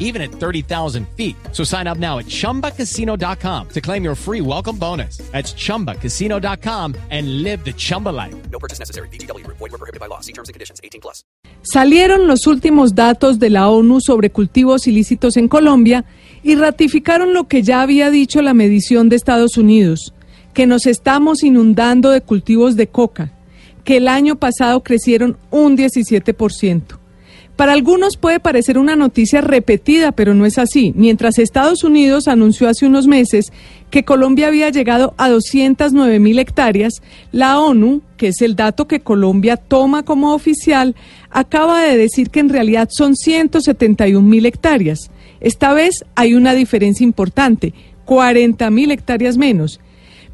even at 30,000 feet. So sign up now at chumbacasino.com to claim your free welcome bonus. That's chumbacasino.com and live the Chumba life. No purchase necessary. BGW. Void were prohibited by law. See terms and conditions. 18 plus. Salieron los últimos datos de la ONU sobre cultivos ilícitos en Colombia y ratificaron lo que ya había dicho la medición de Estados Unidos, que nos estamos inundando de cultivos de coca, que el año pasado crecieron un 17%. Para algunos puede parecer una noticia repetida, pero no es así. Mientras Estados Unidos anunció hace unos meses que Colombia había llegado a 209 mil hectáreas, la ONU, que es el dato que Colombia toma como oficial, acaba de decir que en realidad son 171 mil hectáreas. Esta vez hay una diferencia importante, 40 mil hectáreas menos.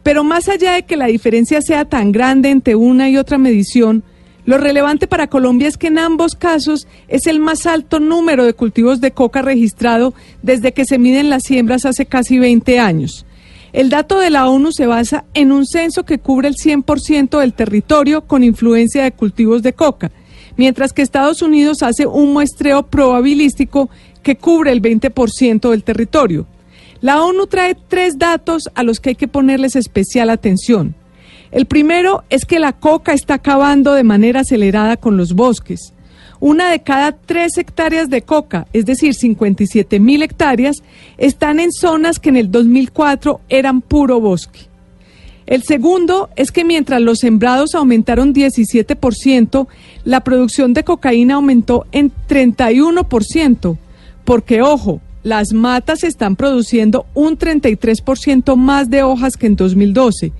Pero más allá de que la diferencia sea tan grande entre una y otra medición, lo relevante para Colombia es que en ambos casos es el más alto número de cultivos de coca registrado desde que se miden las siembras hace casi 20 años. El dato de la ONU se basa en un censo que cubre el 100% del territorio con influencia de cultivos de coca, mientras que Estados Unidos hace un muestreo probabilístico que cubre el 20% del territorio. La ONU trae tres datos a los que hay que ponerles especial atención. El primero es que la coca está acabando de manera acelerada con los bosques. Una de cada tres hectáreas de coca, es decir, 57 mil hectáreas, están en zonas que en el 2004 eran puro bosque. El segundo es que mientras los sembrados aumentaron 17%, la producción de cocaína aumentó en 31%, porque ojo, las matas están produciendo un 33% más de hojas que en 2012.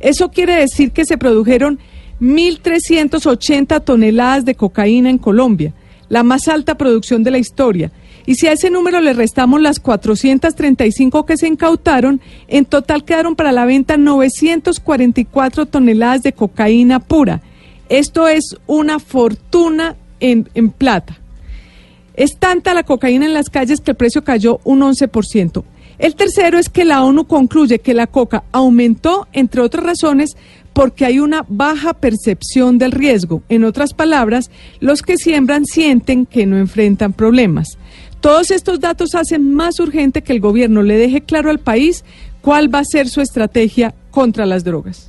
Eso quiere decir que se produjeron 1.380 toneladas de cocaína en Colombia, la más alta producción de la historia. Y si a ese número le restamos las 435 que se incautaron, en total quedaron para la venta 944 toneladas de cocaína pura. Esto es una fortuna en, en plata. Es tanta la cocaína en las calles que el precio cayó un 11%. El tercero es que la ONU concluye que la coca aumentó, entre otras razones, porque hay una baja percepción del riesgo. En otras palabras, los que siembran sienten que no enfrentan problemas. Todos estos datos hacen más urgente que el gobierno le deje claro al país cuál va a ser su estrategia contra las drogas.